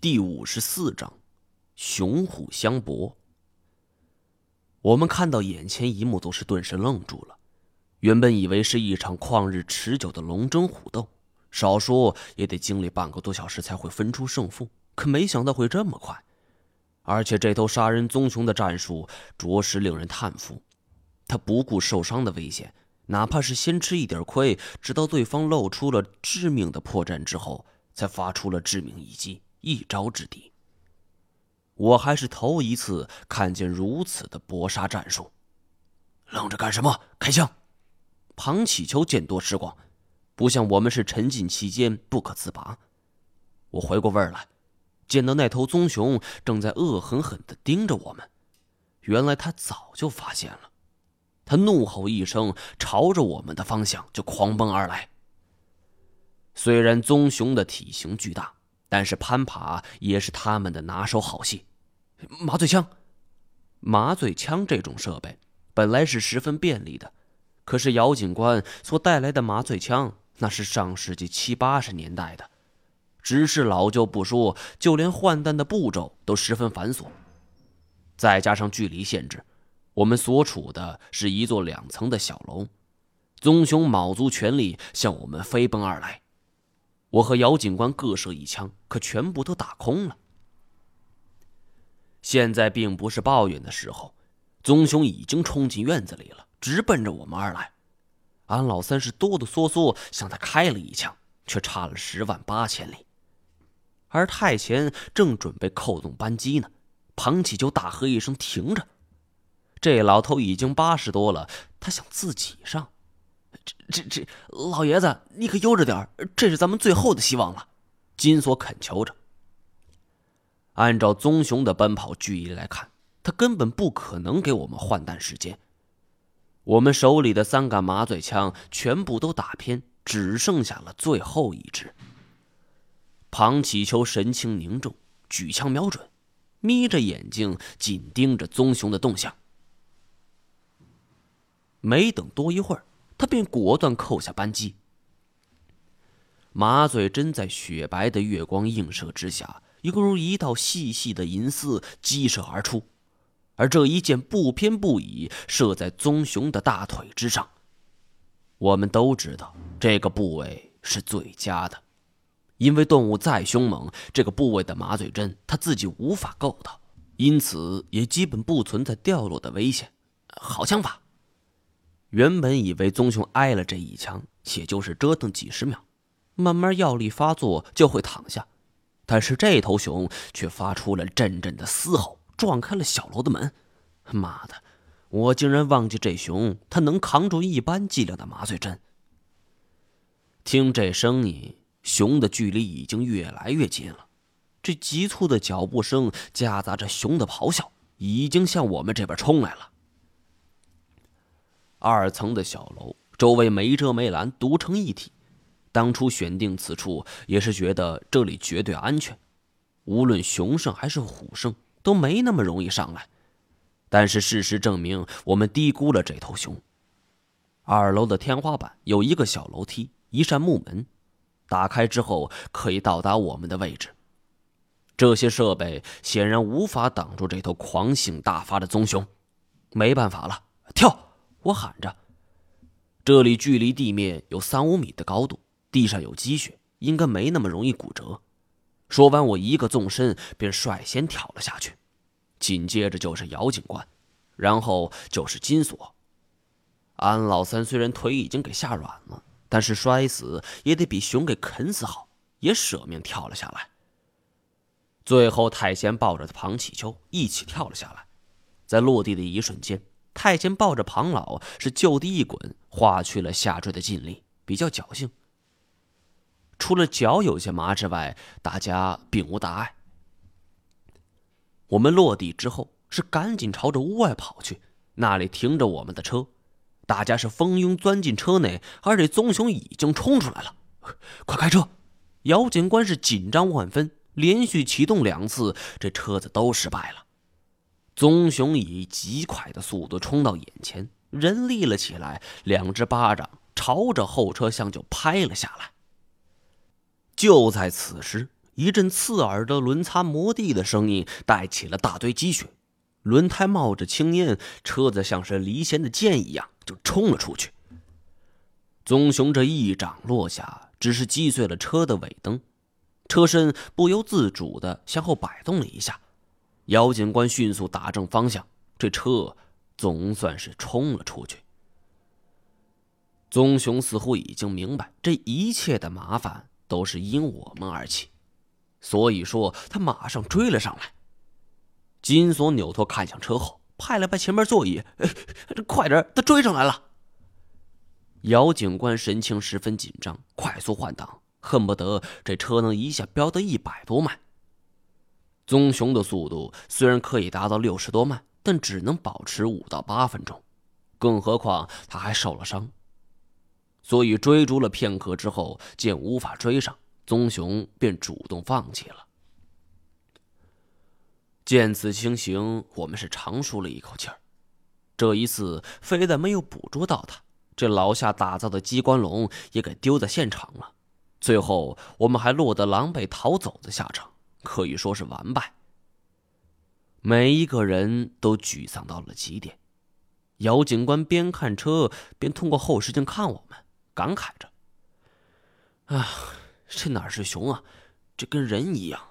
第五十四章，雄虎相搏。我们看到眼前一幕，都是顿时愣住了。原本以为是一场旷日持久的龙争虎斗，少说也得经历半个多小时才会分出胜负，可没想到会这么快。而且这头杀人棕熊的战术着实令人叹服，他不顾受伤的危险，哪怕是先吃一点亏，直到对方露出了致命的破绽之后，才发出了致命一击。一招制敌。我还是头一次看见如此的搏杀战术。愣着干什么？开枪！庞启秋见多识广，不像我们是沉浸其间不可自拔。我回过味儿来，见到那头棕熊正在恶狠狠地盯着我们。原来他早就发现了。他怒吼一声，朝着我们的方向就狂奔而来。虽然棕熊的体型巨大。但是攀爬也是他们的拿手好戏。麻醉枪，麻醉枪这种设备本来是十分便利的，可是姚警官所带来的麻醉枪那是上世纪七八十年代的，只是老旧不说，就连换弹的步骤都十分繁琐。再加上距离限制，我们所处的是一座两层的小楼，棕熊卯足全力向我们飞奔而来。我和姚警官各射一枪，可全部都打空了。现在并不是抱怨的时候，棕熊已经冲进院子里了，直奔着我们而来。安老三是哆哆嗦嗦向他开了一枪，却差了十万八千里。而太前正准备扣动扳机呢，庞启就大喝一声：“停着！”这老头已经八十多了，他想自己上。这这，老爷子，你可悠着点这是咱们最后的希望了。金锁恳求着。按照棕熊的奔跑距离来看，他根本不可能给我们换弹时间。我们手里的三杆麻醉枪全部都打偏，只剩下了最后一支。庞启秋神情凝重，举枪瞄准，眯着眼睛紧盯着棕熊的动向。没等多一会儿。他便果断扣下扳机，麻醉针在雪白的月光映射之下，犹如一道细细的银丝激射而出，而这一箭不偏不倚，射在棕熊的大腿之上。我们都知道这个部位是最佳的，因为动物再凶猛，这个部位的麻醉针它自己无法够到，因此也基本不存在掉落的危险。好枪法！原本以为棕熊挨了这一枪，也就是折腾几十秒，慢慢药力发作就会躺下，但是这头熊却发出了阵阵的嘶吼，撞开了小楼的门。妈的，我竟然忘记这熊它能扛住一般剂量的麻醉针。听这声音，熊的距离已经越来越近了，这急促的脚步声夹杂着熊的咆哮，已经向我们这边冲来了。二层的小楼，周围没遮没拦，独成一体。当初选定此处，也是觉得这里绝对安全，无论熊胜还是虎胜，都没那么容易上来。但是事实证明，我们低估了这头熊。二楼的天花板有一个小楼梯，一扇木门，打开之后可以到达我们的位置。这些设备显然无法挡住这头狂性大发的棕熊。没办法了，跳！我喊着：“这里距离地面有三五米的高度，地上有积雪，应该没那么容易骨折。”说完，我一个纵身便率先跳了下去，紧接着就是姚警官，然后就是金锁。安老三虽然腿已经给吓软了，但是摔死也得比熊给啃死好，也舍命跳了下来。最后，太贤抱着庞启秋一起跳了下来，在落地的一瞬间。太监抱着庞老是就地一滚，化去了下坠的劲力，比较侥幸。除了脚有些麻之外，大家并无大碍。我们落地之后是赶紧朝着屋外跑去，那里停着我们的车，大家是蜂拥钻进车内，而这棕熊已经冲出来了，快开车！姚警官是紧张万分，连续启动两次，这车子都失败了。棕熊以极快的速度冲到眼前，人立了起来，两只巴掌朝着后车厢就拍了下来。就在此时，一阵刺耳的轮擦磨地的声音带起了大堆积雪，轮胎冒着青烟，车子像是离弦的箭一样就冲了出去。棕熊这一掌落下，只是击碎了车的尾灯，车身不由自主的向后摆动了一下。姚警官迅速打正方向，这车总算是冲了出去。棕熊似乎已经明白，这一切的麻烦都是因我们而起。所以说，他马上追了上来。金锁扭头看向车后，拍了拍前面座椅：“快点，他追上来了！”姚警官神情十分紧张，快速换挡，恨不得这车能一下飙到一百多迈。棕熊的速度虽然可以达到六十多迈，但只能保持五到八分钟，更何况他还受了伤。所以追逐了片刻之后，见无法追上。棕熊便主动放弃了。见此情形，我们是长舒了一口气儿。这一次非但没有捕捉到它，这老夏打造的机关笼也给丢在现场了。最后，我们还落得狼狈逃走的下场，可以说是完败。每一个人都沮丧到了极点。姚警官边看车边通过后视镜看我们，感慨着：“啊。”这哪是熊啊，这跟人一样。